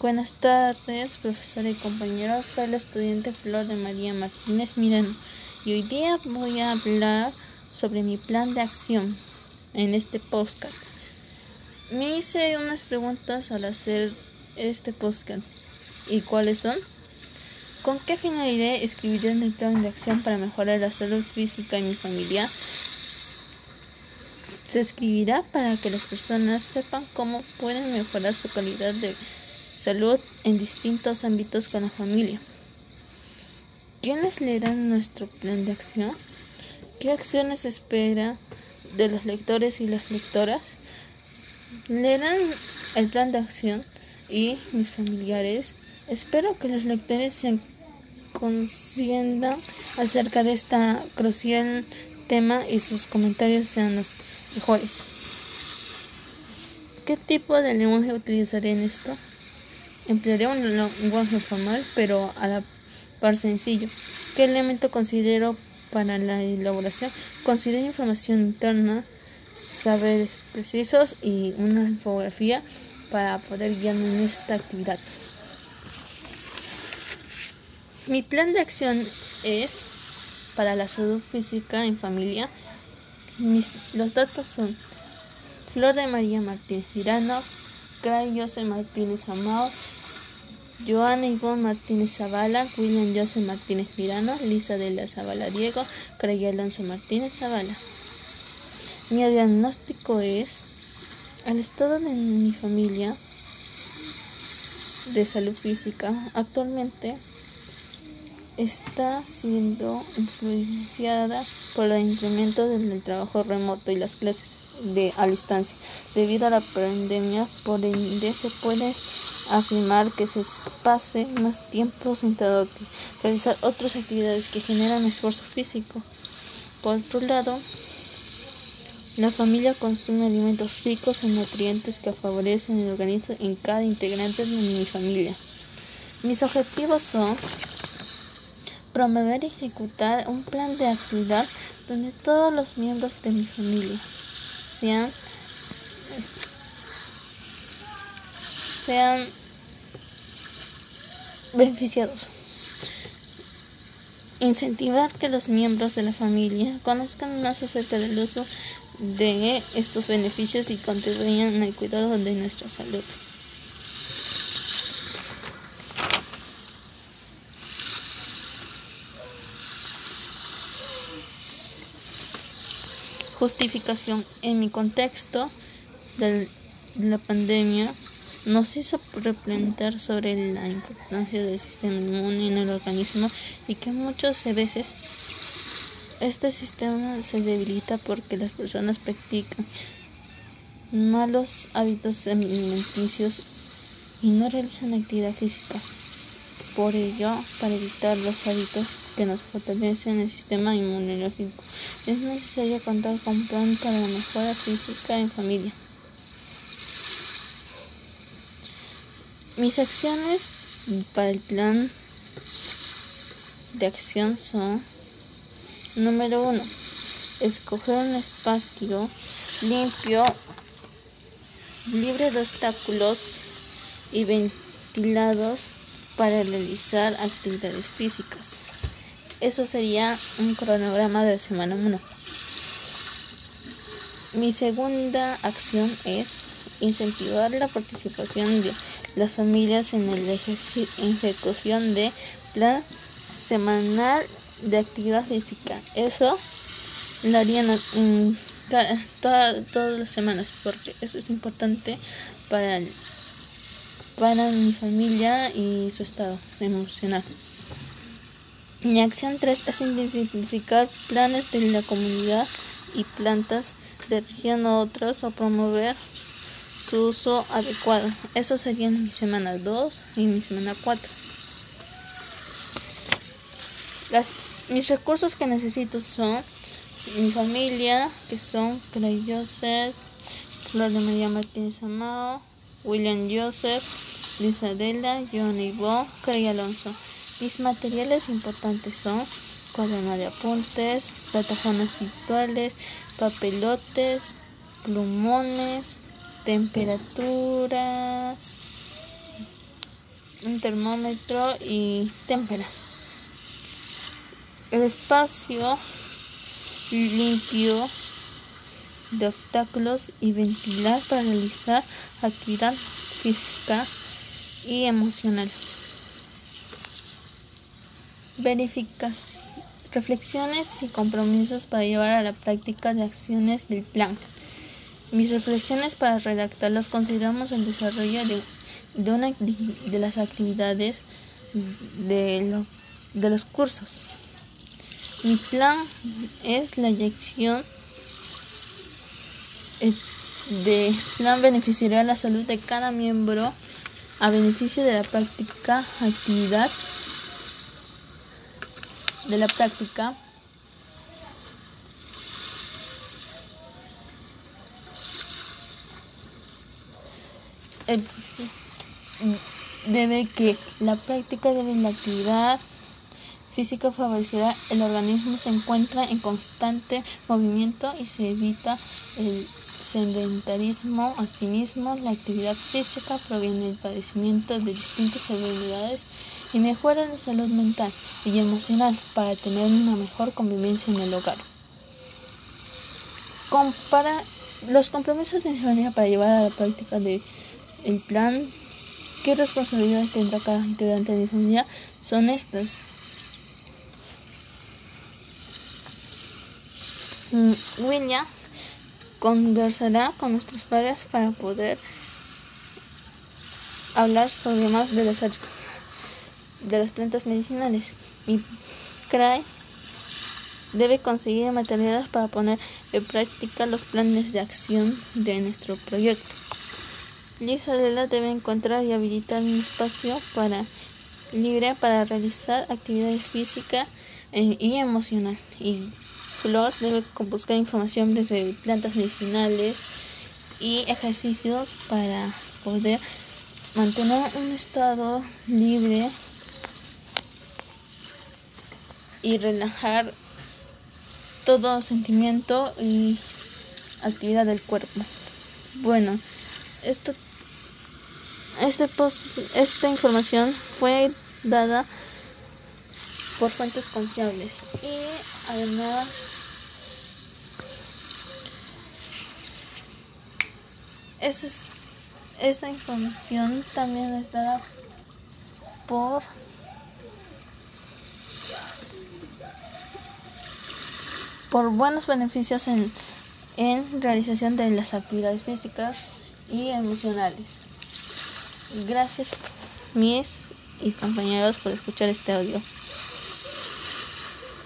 Buenas tardes, profesora y compañeros. Soy la estudiante Flor de María Martínez Mirano y hoy día voy a hablar sobre mi plan de acción en este podcast. Me hice unas preguntas al hacer este podcast. ¿Y cuáles son? ¿Con qué finalidad escribiré mi plan de acción para mejorar la salud física de mi familia? Se escribirá para que las personas sepan cómo pueden mejorar su calidad de salud en distintos ámbitos con la familia. ¿Quiénes leerán nuestro plan de acción? ¿Qué acciones espera de los lectores y las lectoras? Leerán el plan de acción y mis familiares. Espero que los lectores se consientan acerca de esta crucial tema y sus comentarios sean los mejores. ¿Qué tipo de lenguaje utilizaré en esto? Emplearé un lenguaje formal, pero a la par sencillo. ¿Qué elemento considero para la elaboración? Considero información interna, saberes precisos y una infografía para poder guiarme en esta actividad. Mi plan de acción es para la salud física en familia. los datos son Flor de María Martínez Girano, Cray José Martínez Amado, Joana Ivonne Martínez Zavala, William José Martínez Mirano, Lisa de la Zavala Diego, Craig Alonso Martínez Zavala. Mi diagnóstico es al estado de mi familia de salud física actualmente está siendo influenciada por el incremento del trabajo remoto y las clases de a distancia. Debido a la pandemia, por ende se puede afirmar que se pase más tiempo sentado que realizar otras actividades que generan esfuerzo físico. Por otro lado, la familia consume alimentos ricos en nutrientes que favorecen el organismo en cada integrante de mi familia. Mis objetivos son promover y ejecutar un plan de actividad donde todos los miembros de mi familia sean sean beneficiados. Incentivar que los miembros de la familia conozcan más acerca del uso de estos beneficios y contribuyan al cuidado de nuestra salud. Justificación. En mi contexto de la pandemia, nos hizo replantear sobre la importancia del sistema inmune en el organismo y que muchas veces este sistema se debilita porque las personas practican malos hábitos alimenticios y no realizan actividad física. Por ello, para evitar los hábitos que nos fortalecen el sistema inmunológico, es necesario contar con plan para la mejora física en familia. Mis acciones para el plan de acción son número uno escoger un espacio limpio libre de obstáculos y ventilados para realizar actividades físicas. Eso sería un cronograma de la semana 1 mi segunda acción es incentivar la participación de las familias en la ejecución de plan semanal de actividad física. Eso lo harían todas las semanas porque eso es importante para, para mi familia y su estado emocional. Mi acción 3 es identificar planes de la comunidad y plantas de región a otras o promover su uso adecuado. Eso sería mi semana 2 y mi semana 4. Las, mis recursos que necesito son mi familia, que son Clay Joseph, Flor de María Martínez Amado, William Joseph, Lisa Della, John Ivo, Craig Alonso. Mis materiales importantes son cuaderno de apuntes, plataformas virtuales, papelotes, plumones, temperaturas, un termómetro y témperas. El espacio limpio de obstáculos y ventilar para realizar actividad física y emocional. Verificación, reflexiones y compromisos para llevar a la práctica de acciones del plan. Mis reflexiones para redactarlos consideramos el desarrollo de, de, una, de las actividades de, de los cursos. Mi plan es la inyección eh, de plan beneficiará la salud de cada miembro a beneficio de la práctica actividad de la práctica debe que la práctica de la actividad física favorecerá el organismo se encuentra en constante movimiento y se evita el sedentarismo. Asimismo, la actividad física proviene del padecimiento de distintas enfermedades y mejora la salud mental y emocional para tener una mejor convivencia en el hogar. Compara los compromisos de para llevar a la práctica del plan. ¿Qué responsabilidades tendrá cada integrante de mi familia? Son estas. Mm, William conversará con nuestros padres para poder hablar sobre más de las, de las plantas medicinales. Y CRAE debe conseguir materiales para poner en práctica los planes de acción de nuestro proyecto. Lisa Lela debe encontrar y habilitar un espacio para, libre para realizar actividades físicas eh, y emocional. Y Flor debe buscar información desde plantas medicinales y ejercicios para poder mantener un estado libre y relajar todo sentimiento y actividad del cuerpo. Bueno, esto, este post, esta información fue dada por fuentes confiables y además es, esta información también es dada por por buenos beneficios en, en realización de las actividades físicas y emocionales. Gracias mis y compañeros por escuchar este audio.